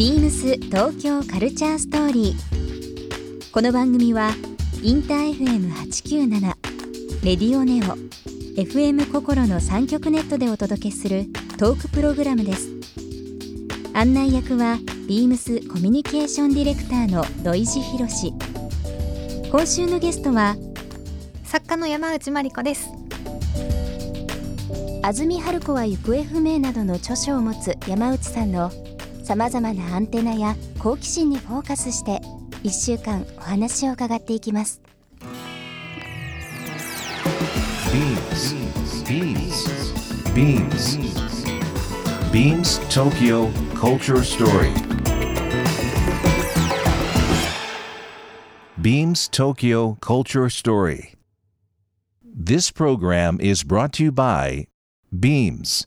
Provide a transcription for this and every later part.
ビームス東京カルチャーストーリー。この番組はインター FM897 レディオネオ FM 心の三極ネットでお届けするトークプログラムです。案内役はビームスコミュニケーションディレクターの土井博志。今週のゲストは作家の山内真理子です安住春子は行方不明などの著書を持つ山内さんのさまざまなアンテナや好奇心にフォーカスして1週間お話を伺っていきます BeamsBeamsBeamsTokyo Culture Story Beams Tokyo Culture Story This program is brought to you by Beams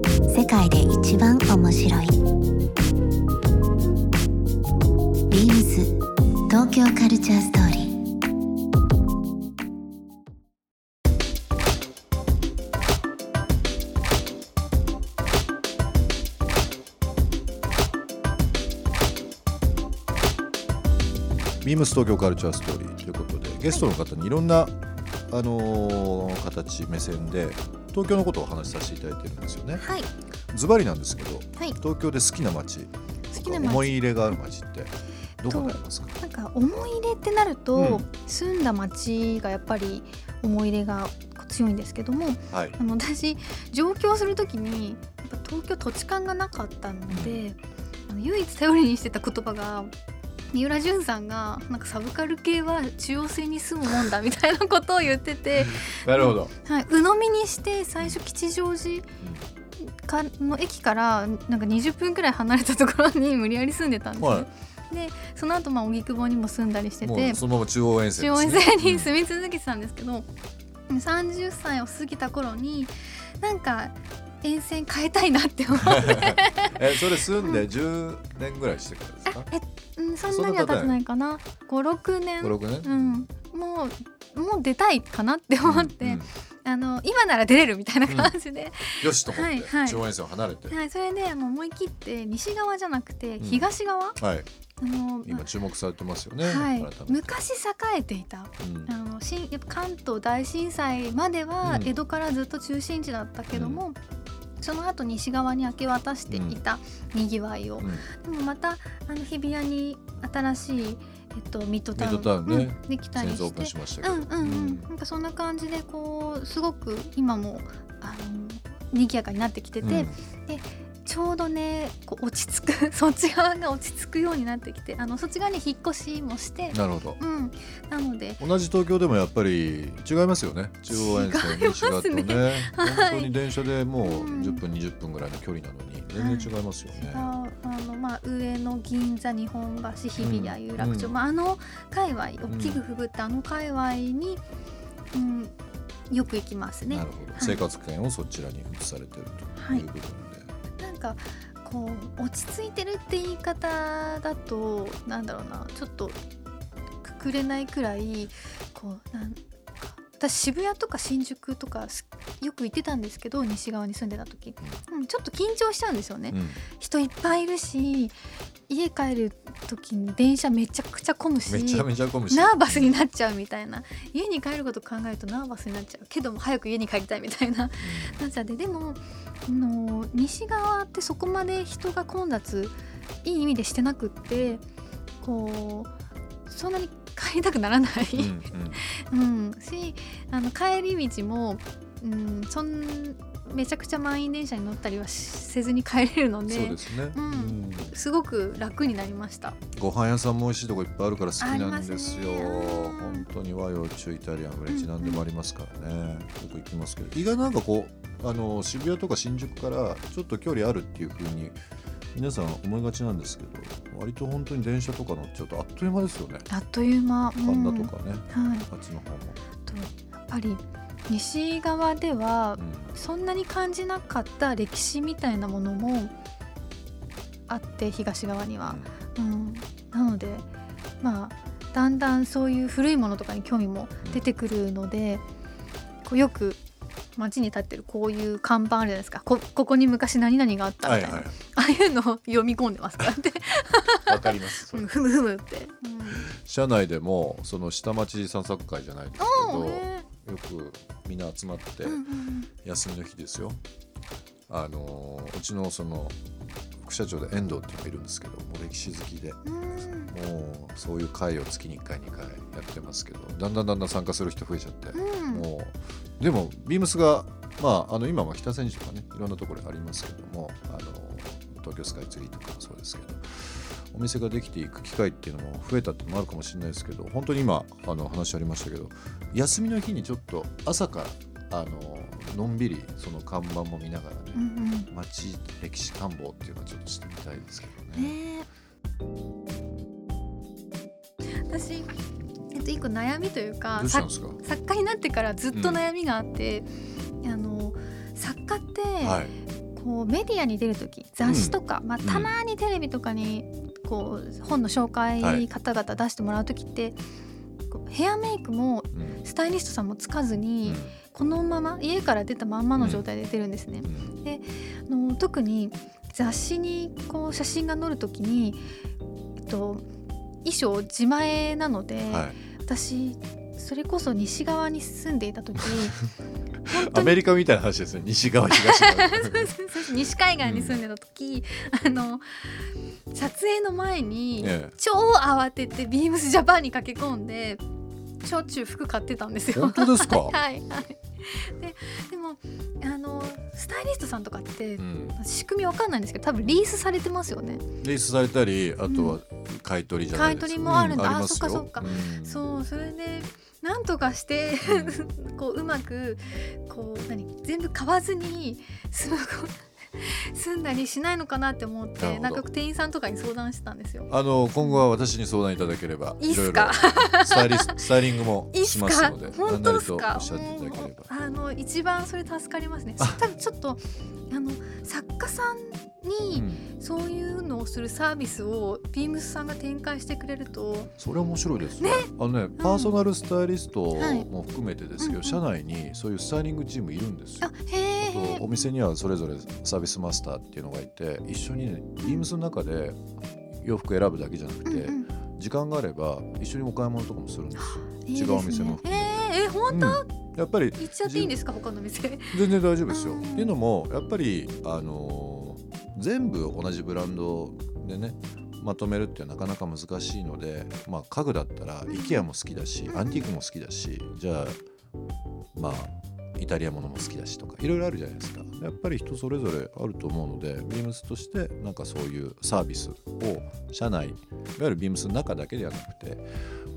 世界で一番面白い。ビームス東京カルチャーストーリー。ビームス東京カルチャーストーリーということでゲストの方にいろんな、あのー形目線で東京のことをお話しさせていただいてるんですよね。はい。ズバリなんですけどはい。東京で好きな街好きな街。思い入れがある街ってどこにありますか？なんか思い入れってなると、うん。住んだ町がやっぱり思い入れが強いんですけどもはい。あの私上京する時にやっぱ東京土地勘がなかったので、あの唯一頼りにしてた言葉が三浦淳さんがなんかサブカル系は中央線に住むもんだみたいなことを言ってて、なるほど。はい、鵜呑みにして最初吉祥寺かの駅からなんか20分くらい離れたところに無理やり住んでたんですね。はでその後まあ荻窪にも住んだりしててそのまま中央沿線ね、央線に住み続けてたんですけど、30歳を過ぎた頃になんか沿線変えたいなって思って、えそれ住んで10年ぐらいしてからですか？うん、そんなには経ってないかな。56年。56年、うん、もうもう出たいかなって思って、うんうん。あの今なら出れるみたいな感じで、よしと思って、はいはい。線を離れて、はい、それであの思い切って西側じゃなくてん。東側、はい、あの今注目されてますよね、はい。昔栄えていた。うん。あの新やっぱ関東大震災まではうん。江戸からずっと中心地だったけども、その後西側に明け渡していたにぎわいを、うん。でもまたあの日比谷に新しい、えっと、ミッドタウン。ミッドタウンね。うん。できたりししてうんうんうん、なんかそんな感じでこうすごく今もあの賑やかになってきてて、うんちょうどねこう落ち着く そっち側が落ち着くようになってきてあのそっち側に引っ越しもして、なるほど。うん、なので同じ東京でもやっぱり違いますよね。中央沿線西側とね。はい本当に電車でもううん。10分20分ぐらいの距離なのに全然違いますよね、ああのまあ上野銀座日本橋日比谷有楽町、うん。まあ、あの界隈大きくくぐったあの界隈に、うん、よく行きますね。なる。ほど、い。生活圏をそちらに移されてるという部分で、なんかこう落ち着いてるって言い方だとなんだろうなちょっとくくれないくらいこうなん私渋谷とか新宿とかすよく行ってたんですけど西側に住んでた時、うん、ちょっと緊張しちゃうんですよね。うん。人いっぱいいるし家帰る時に電車めちゃくちゃ混むしめちゃめちゃ混むし。ナーバスになっちゃうみたいな。家に帰ること考えるとナーバスになっちゃうけども早く家に帰りたいみたいな。なっちゃってでもあの西側ってそこまで人が混雑いい意味でしてなくってこうそんなに帰りたくならない、うんうん。うん、しあの帰り道も、うん、そんめちゃくちゃ満員電車に乗ったりはしせずに帰れるのでそうですね、うん。うん。すごく楽になりました。ご飯屋さんも美味しいとこいっぱいあるから好きなんですよ。本当に和洋中イタリアンフレンチ何でもありますからね、よく行きますけど。意外となんかこうあの渋谷とか新宿からちょっと距離あるっていう風に皆さん思いがちなんですけど割と本当に電車とか乗っちゃうとあっという間ですよね。あっという間、うん神田とかね、はい。あっちの方も、とやっぱり西側ではうん。そんなに感じなかった歴史みたいなものもあって東側には、うん、なのでまあだんだんそういう古いものとかに興味も出てくるのでこうよく街に立ってるこういう看板あるじゃないですか。こここに昔何々があったみたいな、はいはいああいうのを読み込んでますからね。わかります。ふむふむって。社内でもその下町散策会じゃないですけどうんねよくみんな集まってうんうん休みの日ですよ。あのーうちのその副社長で遠藤っていうのがいるんですけどもう歴史好きで。うん。もうそういう会を月に1回2回やってますけどだんだんだんだん参加する人増えちゃって、うん。もうでもビームスがまああの今は北千住とかねいろんなところありますけどもあの東京スカイツリーとかもそうですけどお店ができていく機会っていうのも増えたっていうのもあるかもしれないですけど本当に今あの話ありましたけど休みの日にちょっと朝からあののんびりその看板も見ながらね、うんうん。街歴史探訪っていうのはちょっとしてみたいですけどね。ねえ。私えっと一個悩みというか作家になってからずっと悩みがあって、あの作家って、はいこうメディアに出る時雑誌とか、まあ、ん。たまにテレビとかにこう本の紹介はい。方々出してもらう時って、こうヘアメイクもうん。スタイリストさんもつかずうに、ん。このまま家から出たまんまの状態で出るんですね。うん。あの特に雑誌にこう写真が載る時に、えっと、衣装自前なので、はい。私それこそ西側に住んでいた時 アメリカみたいな話ですね。西側東側。西海岸に住んでた時、あの撮影の前にええ。超慌ててビームスジャパンに駆け込んでしょっちゅう服買ってたんですよ。本当ですか？はいはい。ででもあのスタイリストさんとかってうん。仕組みわかんないんですけど多分リースされてますよね。リースされたりあとは買い取りじゃないです。か、買い取りもあるんだ。りますよ。あそっかそっか。うん。そうそれでなんとかして こううまくこう何？全部買わずに済む 済んだりしないのかなって思ってなんか店員さんとかに相談してたんですよ。あの今後は私に相談いただければ いいっすか？ろいろスタイリス スタイリングもいいっしますので本当ですか？おっしゃっていただければ。あの一番それ助かりますね。多分ちょっとあの作家さんにうん。そういうのをするサービスをビームスさんが展開してくれると。それ面白いですね？あのねパーソナルスタイリストはい。も含めてですけど、社内にそういうスタイリングチームいるんですよ。あへお店にはそれぞれサービスマスターっていうのがいて一緒にねビームスの中で洋服選ぶだけじゃなくて、うんうん時間があれば一緒にお買い物とかもするんですよ。違うお店も含めてえー、え本当、うんやっぱり行っちゃっていいんですか他の店。全然大丈夫ですよ。うんっていうのもやっぱり、あのー全部同じブランドでねまとめるってなかなか難しいので、まあ、家具だったら IKEA も好きだし、うんアンティークも好きだしじゃあまあイタリアものも好きだしとかいろいろあるじゃないですか。やっぱり人それぞれあると思うのでビームスとしてなんかそういうサービスを社内いわゆるビームスの中だけではなくて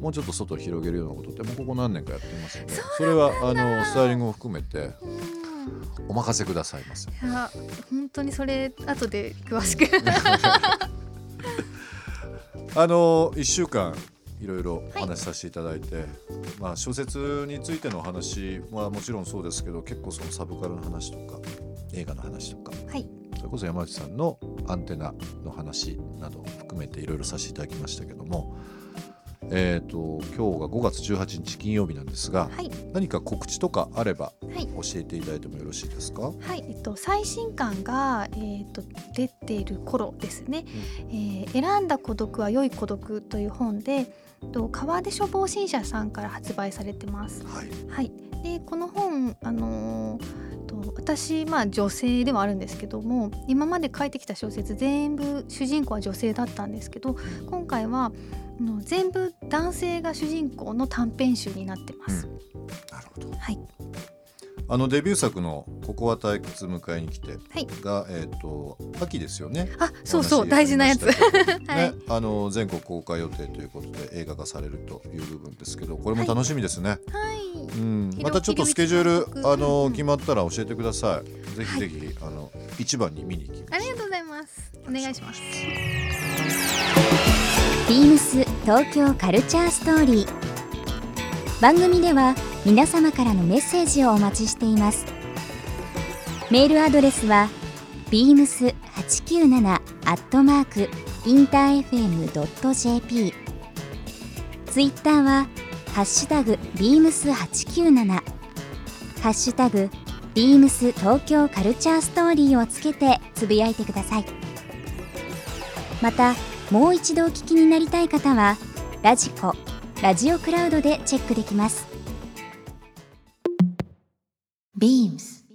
もうちょっと外に広げるようなことってもうここ何年かやってますのでそれはあのスタイリングも含めてうん。お任せくださいませ。いや本当にそれ後で詳しく。あの1週間いろい。ろお話しさせていただいて、まあ、小説についてのお話はもちろんそうですけど結構そのサブカルの話とか映画の話とかはい。それこそ山内さんのアンテナの話などを含めていろいろさせていただきましたけども、えー、と今日が5月18日金曜日なんですがはい。何か告知とかあればはい。教えていただいてもよろしいですか、はい、えっと、最新刊が、えー、と出ている頃ですね、えー選んだ孤独は良い孤独」という本で、と、川出書房新社さんから発売されてます。はい。はい、でこの本、あのーえっと私、まあ、女性ではあるんですけども今まで書いてきた小説全部主人公は女性だったんですけど今回は全部男性が主人公の短編集になってます。なるほどはい、あのデビュー作の「ここは退屈迎えに来てはい」が、えー、と秋ですよね。あそうそう大事なやつ。はいね、あの全国公開予定ということで映画化されるという部分ですけどこれも楽しみですね。はいうん、またちょっとスケジュールあのうん決まったら教えてください。ぜひぜひ、あの一番に見に行きます。ありがとうございます。お願いします。ビームス東京カルチャーストーリー。番組では皆様からのメッセージをお待ちしています。メールアドレスは beams897 アットマークインター FM.jp ツイッターはハッシュタグ beams897 ハッシュタグビームス東京カルチャーストーリーをつけてつぶやいてくださいまたもう一度お聞きになりたい方はラジコラジオクラウドでチェックできますビームス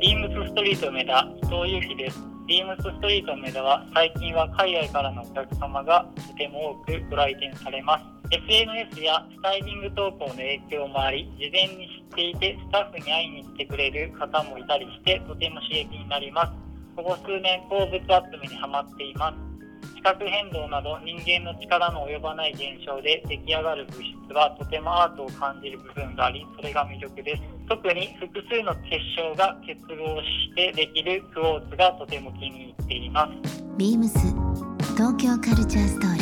ビームスストリート梅田伊藤裕樹です。ビームスストリート梅田は最近は海外からのお客様がとても多くご来店されます。SNS やスタイリング投稿の影響もあり、事前に知っていてスタッフに会いに来てくれる方もいたりしてとても刺激になります。ここ数年鉱物集めにハマっています。地殻変動など人間の力の及ばない現象で出来上がる物質はとてもアートを感じる部分がありそれが魅力です特に複数の結晶が結合してできるクォーツがとても気に入っていますビームス東京カルチャーストーリー